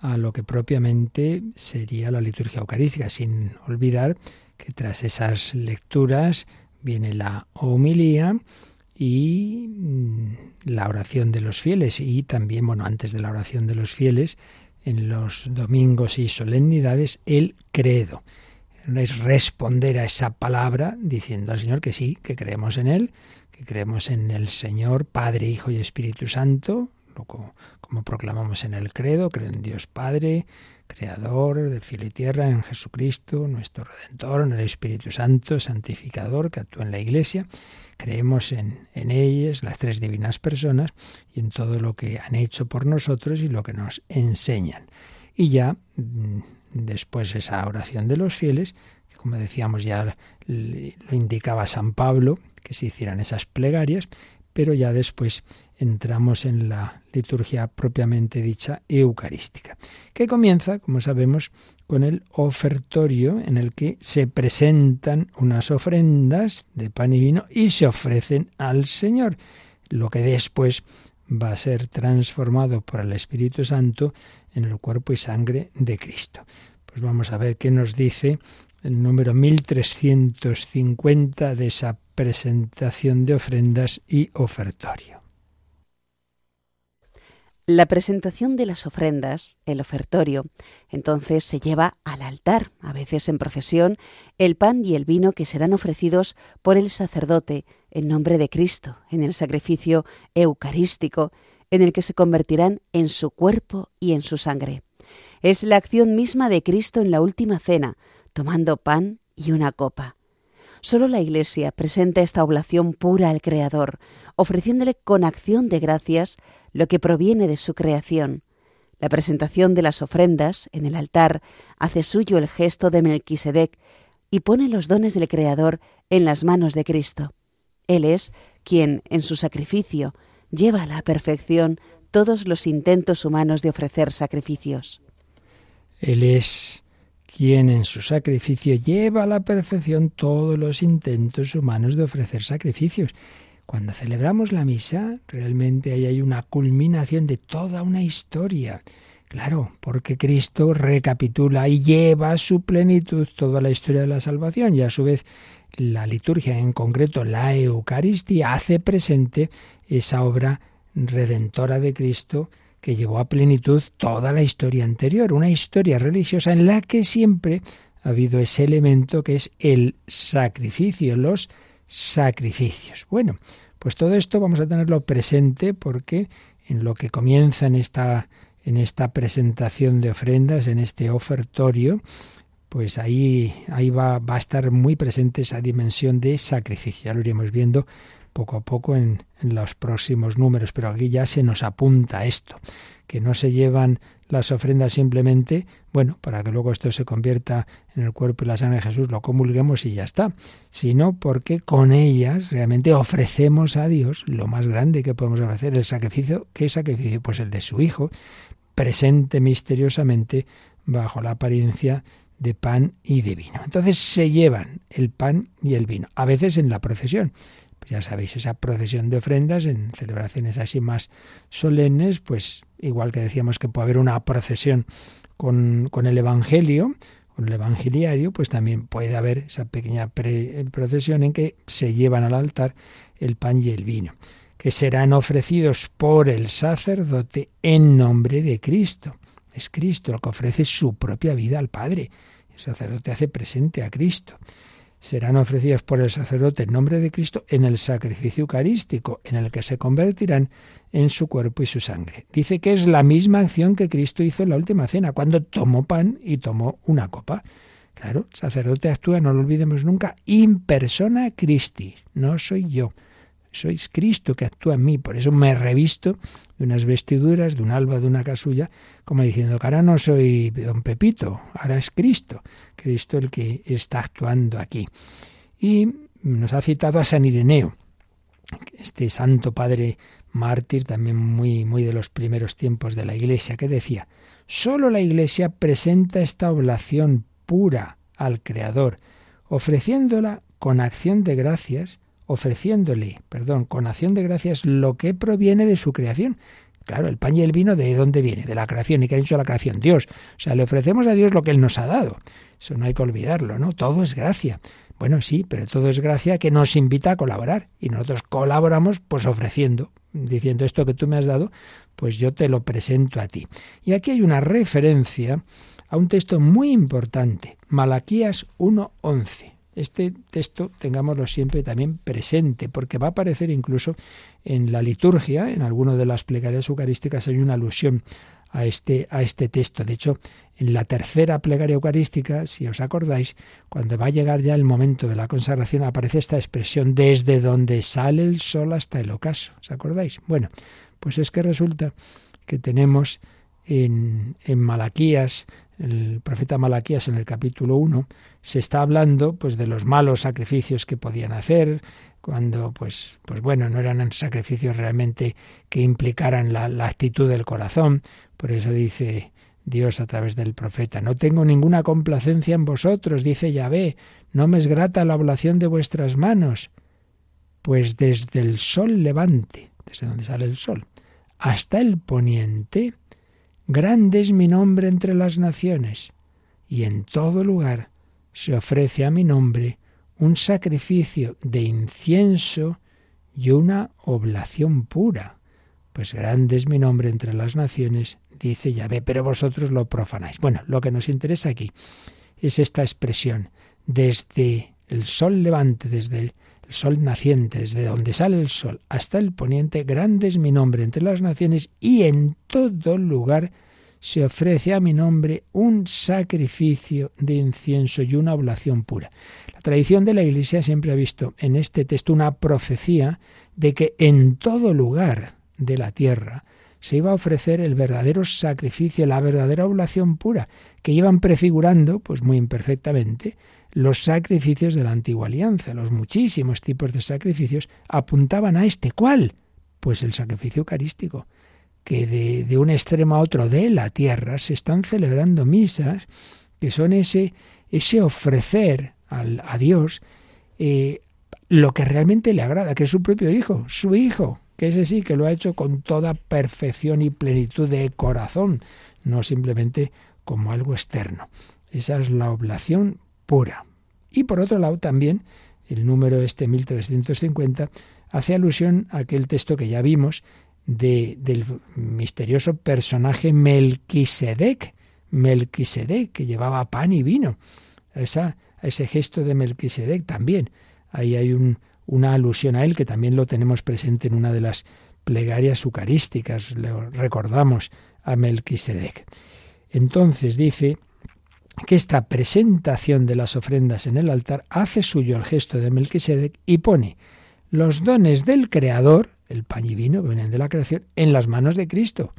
a lo que propiamente sería la liturgia eucarística, sin olvidar que tras esas lecturas viene la homilía y mm, la oración de los fieles y también, bueno, antes de la oración de los fieles, en los domingos y solemnidades el credo. Es responder a esa palabra diciendo al Señor que sí, que creemos en Él, que creemos en el Señor, Padre, Hijo y Espíritu Santo, como, proclamamos en el credo, creo en Dios Padre, Creador del cielo y tierra, en Jesucristo, nuestro Redentor, en el Espíritu Santo, santificador, que actúa en la Iglesia. Creemos en, en ellas, las tres divinas personas, y en todo lo que han hecho por nosotros y lo que nos enseñan. Y ya mm, después esa oración de los fieles, que como decíamos ya lo indicaba San Pablo, que se hicieran esas plegarias, pero ya después entramos en la liturgia propiamente dicha eucarística, que comienza, como sabemos, con el ofertorio en el que se presentan unas ofrendas de pan y vino y se ofrecen al Señor, lo que después va a ser transformado por el Espíritu Santo en el cuerpo y sangre de Cristo. Pues vamos a ver qué nos dice el número 1350 de esa presentación de ofrendas y ofertorio. La presentación de las ofrendas, el ofertorio, entonces se lleva al altar, a veces en procesión, el pan y el vino que serán ofrecidos por el sacerdote en nombre de Cristo, en el sacrificio eucarístico, en el que se convertirán en su cuerpo y en su sangre. Es la acción misma de Cristo en la última cena, tomando pan y una copa. Solo la Iglesia presenta esta oblación pura al Creador, ofreciéndole con acción de gracias lo que proviene de su creación. La presentación de las ofrendas en el altar hace suyo el gesto de Melquisedec y pone los dones del Creador en las manos de Cristo. Él es quien, en su sacrificio, lleva a la perfección todos los intentos humanos de ofrecer sacrificios. Él es quien en su sacrificio lleva a la perfección todos los intentos humanos de ofrecer sacrificios. Cuando celebramos la misa, realmente ahí hay una culminación de toda una historia. Claro, porque Cristo recapitula y lleva a su plenitud toda la historia de la salvación y a su vez la liturgia, en concreto la Eucaristía, hace presente esa obra redentora de Cristo que llevó a plenitud toda la historia anterior, una historia religiosa en la que siempre ha habido ese elemento que es el sacrificio, los sacrificios. Bueno, pues todo esto vamos a tenerlo presente porque en lo que comienza en esta, en esta presentación de ofrendas, en este ofertorio, pues ahí, ahí va, va a estar muy presente esa dimensión de sacrificio. Ya lo iremos viendo poco a poco en, los próximos números, pero aquí ya se nos apunta esto, que no se llevan las ofrendas simplemente, bueno, para que luego esto se convierta en el cuerpo y la sangre de Jesús, lo comulguemos y ya está, sino porque con ellas realmente ofrecemos a Dios lo más grande que podemos ofrecer, el sacrificio, ¿qué sacrificio? Pues el de su Hijo, presente misteriosamente bajo la apariencia de pan y de vino. Entonces se llevan el pan y el vino, a veces en la procesión, ya sabéis, esa procesión de ofrendas en celebraciones así más solemnes, pues igual que decíamos que puede haber una procesión con, con el Evangelio, con el Evangeliario, pues también puede haber esa pequeña procesión en que se llevan al altar el pan y el vino, que serán ofrecidos por el sacerdote en nombre de Cristo. Es Cristo el que ofrece su propia vida al Padre. El sacerdote hace presente a Cristo serán ofrecidos por el sacerdote en nombre de Cristo en el sacrificio eucarístico, en el que se convertirán en su cuerpo y su sangre. Dice que es la misma acción que Cristo hizo en la última cena, cuando tomó pan y tomó una copa. Claro, sacerdote actúa, no lo olvidemos nunca, in persona Christi, no soy yo sois Cristo que actúa en mí. Por eso me revisto de unas vestiduras, de un alba, de una casulla, como diciendo que ahora no soy don Pepito, ahora es Cristo, Cristo el que está actuando aquí. Y nos ha citado a San Ireneo, este santo padre mártir, también muy, muy de los primeros tiempos de la Iglesia, que decía, solo la Iglesia presenta esta oblación pura al Creador, ofreciéndola con acción de gracias ofreciéndole, perdón, con acción de gracias lo que proviene de su creación. Claro, el pan y el vino, ¿de dónde viene? De la creación. ¿Y qué ha dicho la creación? Dios. O sea, le ofrecemos a Dios lo que Él nos ha dado. Eso no hay que olvidarlo, ¿no? Todo es gracia. Bueno, sí, pero todo es gracia que nos invita a colaborar. Y nosotros colaboramos pues ofreciendo, diciendo esto que tú me has dado, pues yo te lo presento a ti. Y aquí hay una referencia a un texto muy importante, Malaquías 1.11. Este texto tengámoslo siempre también presente, porque va a aparecer incluso en la liturgia, en alguno de las plegarias eucarísticas hay una alusión a este, a este texto. De hecho, en la tercera plegaria eucarística, si os acordáis, cuando va a llegar ya el momento de la consagración, aparece esta expresión desde donde sale el sol hasta el ocaso. ¿Os acordáis? Bueno, pues es que resulta que tenemos en, en Malaquías el profeta Malaquías en el capítulo 1 se está hablando pues de los malos sacrificios que podían hacer cuando pues pues bueno no eran sacrificios realmente que implicaran la, actitud del corazón. Por eso dice Dios a través del profeta no tengo ninguna complacencia en vosotros dice Yahvé no me es grata la oblación de vuestras manos pues desde el sol levante desde donde sale el sol hasta el poniente Grande es mi nombre entre las naciones, y en todo lugar se ofrece a mi nombre un sacrificio de incienso y una oblación pura. pues grande es mi nombre entre las naciones, dice Yahvé, pero vosotros lo profanáis. Bueno, lo que nos interesa aquí es esta expresión, desde el sol levante, desde el sol naciente, desde donde sale el sol hasta el poniente, grande es mi nombre entre las naciones y en todo lugar se ofrece a mi nombre un sacrificio de incienso y una oblación pura. La tradición de la Iglesia siempre ha visto en este texto una profecía de que en todo lugar de la tierra se iba a ofrecer el verdadero sacrificio, la verdadera oblación pura, que iban prefigurando, pues muy imperfectamente, los sacrificios de la antigua alianza. Los muchísimos tipos de sacrificios apuntaban a este. ¿Cuál? Pues el sacrificio eucarístico que de, un extremo a otro de la tierra se están celebrando misas que son ese, ese ofrecer al, a Dios eh, lo que realmente le agrada, que es su propio hijo, su hijo, que ese sí que lo ha hecho con toda perfección y plenitud de corazón, no simplemente como algo externo. Esa es la oblación pura. Y por otro lado también el número este 1350 hace alusión a aquel texto que ya vimos de, del misterioso personaje Melquisedec, Melquisedec, que llevaba pan y vino. Esa, ese gesto de Melquisedec también. Ahí hay un, una alusión a él que también lo tenemos presente en una de las plegarias eucarísticas. Le recordamos a Melquisedec. Entonces dice que esta presentación de las ofrendas en el altar hace suyo el gesto de Melquisedec y pone los dones del Creador, el pan y vino vienen de la creación, en las manos de Cristo,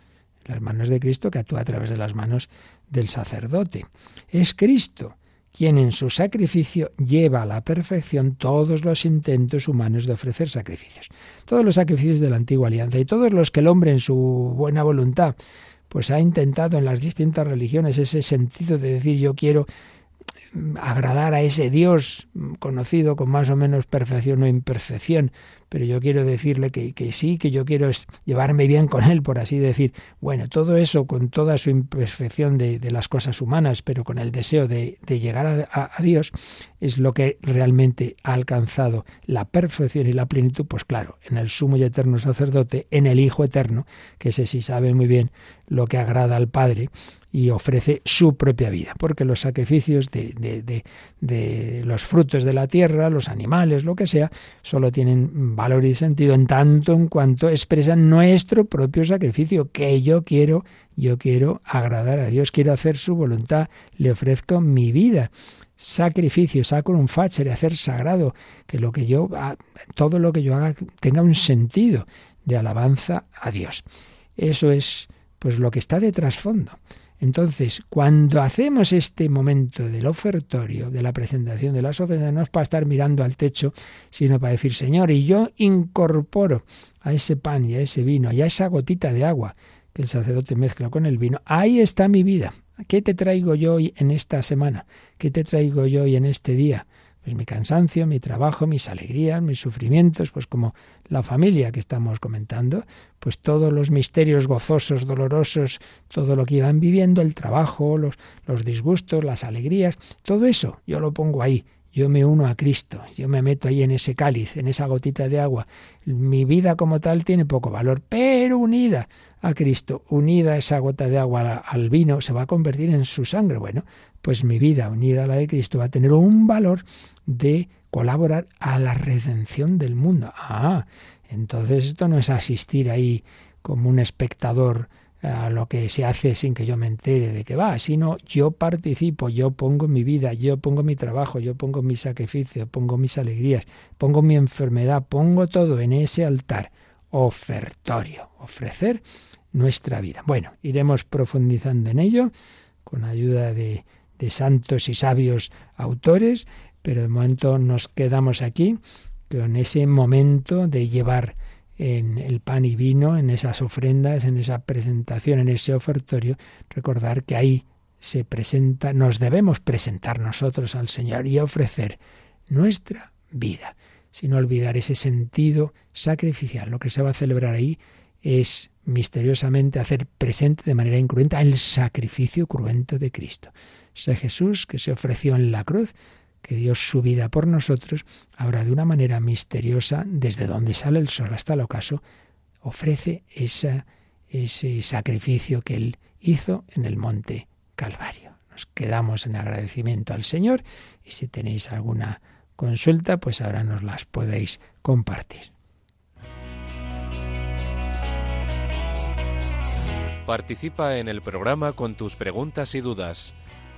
en las manos de Cristo que actúa a través de las manos del sacerdote. Es Cristo quien en su sacrificio lleva a la perfección todos los intentos humanos de ofrecer sacrificios. Todos los sacrificios de la antigua alianza y todos los que el hombre en su buena voluntad pues ha intentado en las distintas religiones ese sentido de decir yo quiero agradar a ese Dios conocido con más o menos perfección o imperfección, pero yo quiero decirle que, sí, que yo quiero llevarme bien con Él, por así decir. Bueno, todo eso con toda su imperfección de, las cosas humanas, pero con el deseo de, llegar a, Dios, es lo que realmente ha alcanzado la perfección y la plenitud, pues claro, en el sumo y eterno sacerdote, en el Hijo eterno, que ese sí sabe muy bien lo que agrada al Padre y ofrece su propia vida, porque los sacrificios de, de, los frutos de la tierra, los animales, lo que sea, solo tienen valor y sentido en tanto en cuanto expresan nuestro propio sacrificio, que yo quiero, yo quiero agradar a Dios, quiero hacer su voluntad, le ofrezco mi vida. Sacrificio, un facere, hacer sagrado, que lo que yo, todo lo que yo haga tenga un sentido de alabanza a Dios. Eso es pues lo que está de trasfondo. Entonces, cuando hacemos este momento del ofertorio, de la presentación de las ofrendas, no es para estar mirando al techo, sino para decir, Señor, y yo incorporo a ese pan y a ese vino y a esa gotita de agua que el sacerdote mezcla con el vino, ahí está mi vida. ¿Qué te traigo yo hoy en esta semana? ¿Qué te traigo yo hoy en este día? Pues mi cansancio, mi trabajo, mis alegrías, mis sufrimientos, pues como la familia que estamos comentando, pues todos los misterios gozosos, dolorosos, todo lo que iban viviendo, el trabajo, los, los disgustos, las alegrías, todo eso yo lo pongo ahí. Yo me uno a Cristo, yo me meto ahí en ese cáliz, en esa gotita de agua. Mi vida como tal tiene poco valor, pero unida a Cristo, unida esa gota de agua al vino, se va a convertir en su sangre. Bueno, pues mi vida unida a la de Cristo va a tener un valor de colaborar a la redención del mundo. Ah, entonces esto no es asistir ahí como un espectador a lo que se hace sin que yo me entere de qué va, sino yo participo, yo pongo mi vida, yo pongo mi trabajo, yo pongo mi sacrificio, pongo mis alegrías, pongo mi enfermedad, pongo todo en ese altar ofertorio, ofrecer nuestra vida. Bueno, iremos profundizando en ello con ayuda de, de santos y sabios autores pero de momento nos quedamos aquí con ese momento de llevar en el pan y vino, en esas ofrendas, en esa presentación, en ese ofertorio, recordar que ahí se presenta, nos debemos presentar nosotros al Señor y ofrecer nuestra vida, sin olvidar ese sentido sacrificial. Lo que se va a celebrar ahí es misteriosamente hacer presente de manera incruenta el sacrificio cruento de Cristo. Ese Jesús que se ofreció en la cruz que dio su vida por nosotros, ahora de una manera misteriosa, desde donde sale el sol hasta el ocaso, ofrece ese sacrificio que Él hizo en el monte Calvario. Nos quedamos en agradecimiento al Señor y si tenéis alguna consulta, pues ahora nos las podéis compartir. Participa en el programa con tus preguntas y dudas.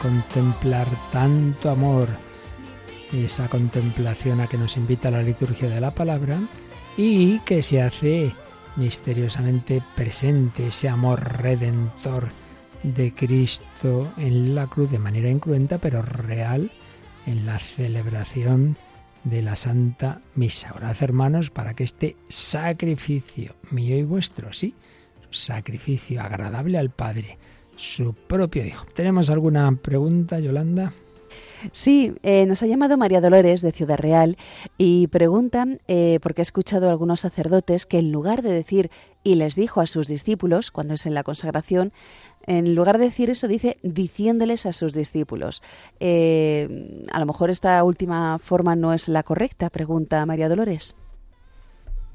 contemplar tanto amor, esa contemplación a que nos invita la liturgia de la palabra y que se hace misteriosamente presente, ese amor redentor de Cristo en la cruz de manera incruenta pero real en la celebración de la Santa Misa. Orad hermanos para que este sacrificio mío y vuestro, sí, sacrificio agradable al Padre, su propio Hijo. ¿Tenemos alguna pregunta, Yolanda? Sí, eh, nos ha llamado María Dolores de Ciudad Real y preguntan, eh, porque ha escuchado a algunos sacerdotes que en lugar de decir y les dijo a sus discípulos, cuando es en la consagración, en lugar de decir eso, dice diciéndoles a sus discípulos. Eh, a lo mejor esta última forma no es la correcta, pregunta María Dolores.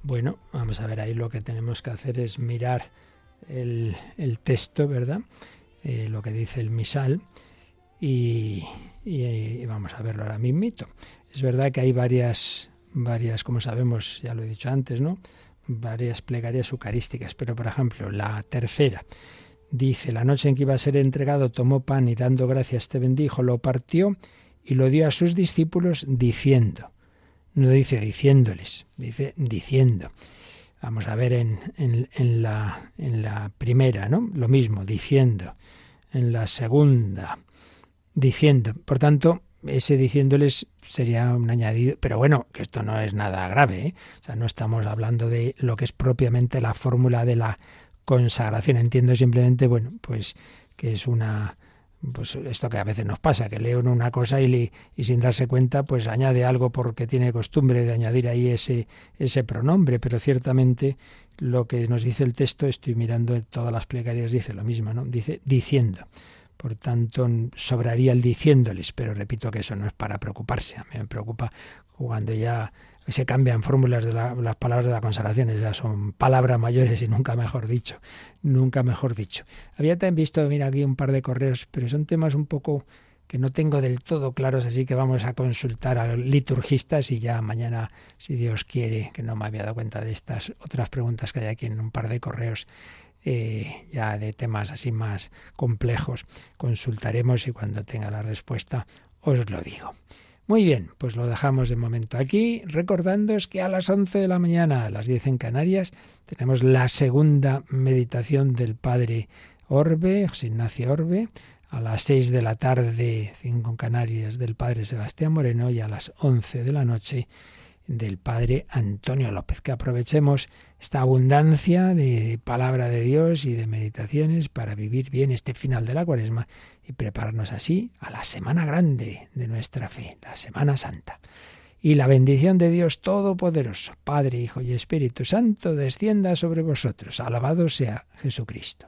Bueno, vamos a ver, ahí lo que tenemos que hacer es mirar el, texto, ¿verdad? Eh, lo que dice el misal y vamos a verlo ahora mismito. Es verdad que hay varias, varias, como sabemos, ya lo he dicho antes, ¿no? Varias plegarias eucarísticas, pero por ejemplo, la tercera dice, la noche en que iba a ser entregado, tomó pan y dando gracias te bendijo, lo partió y lo dio a sus discípulos diciendo, no dice diciéndoles, dice diciendo. Vamos a ver en, en, en, la, en la primera, ¿no? Lo mismo, diciendo. En la segunda, diciendo. Por tanto, ese diciéndoles sería un añadido, pero bueno, que esto no es nada grave, ¿eh? o sea, no estamos hablando de lo que es propiamente la fórmula de la consagración. Entiendo simplemente, bueno, pues que es una pues esto que a veces nos pasa, que leo una cosa y, le, y, sin darse cuenta, pues añade algo porque tiene costumbre de añadir ahí ese, ese pronombre, pero ciertamente lo que nos dice el texto, estoy mirando todas las plegarias, dice lo mismo, ¿no? Dice diciendo. Por tanto, sobraría el diciéndoles, pero repito que eso no es para preocuparse. A mí me preocupa cuando ya se cambian fórmulas de las palabras de la consagración, ya son palabras mayores y nunca mejor dicho, nunca mejor dicho. Había también visto, mira aquí un par de correos, pero son temas un poco que no tengo del todo claros, así que vamos a consultar a liturgistas y ya mañana, si Dios quiere, que no me había dado cuenta de estas otras preguntas que hay aquí en un par de correos, eh, ya de temas así más complejos, consultaremos y cuando tenga la respuesta os lo digo. Muy bien, pues lo dejamos de momento aquí, recordándoos que a las 11 de la mañana, a las 10 en Canarias, tenemos la segunda meditación del Padre Orbe, José Ignacio Orbe, a las 6 de la tarde, 5 Canarias, del Padre Sebastián Moreno y a las 11 de la noche del Padre Antonio López. Que aprovechemos esta abundancia de palabra de Dios y de meditaciones para vivir bien este final de la cuaresma y prepararnos así a la semana grande de nuestra fe, la Semana Santa. Y la bendición de Dios Todopoderoso, Padre, Hijo y Espíritu Santo, descienda sobre vosotros. Alabado sea Jesucristo.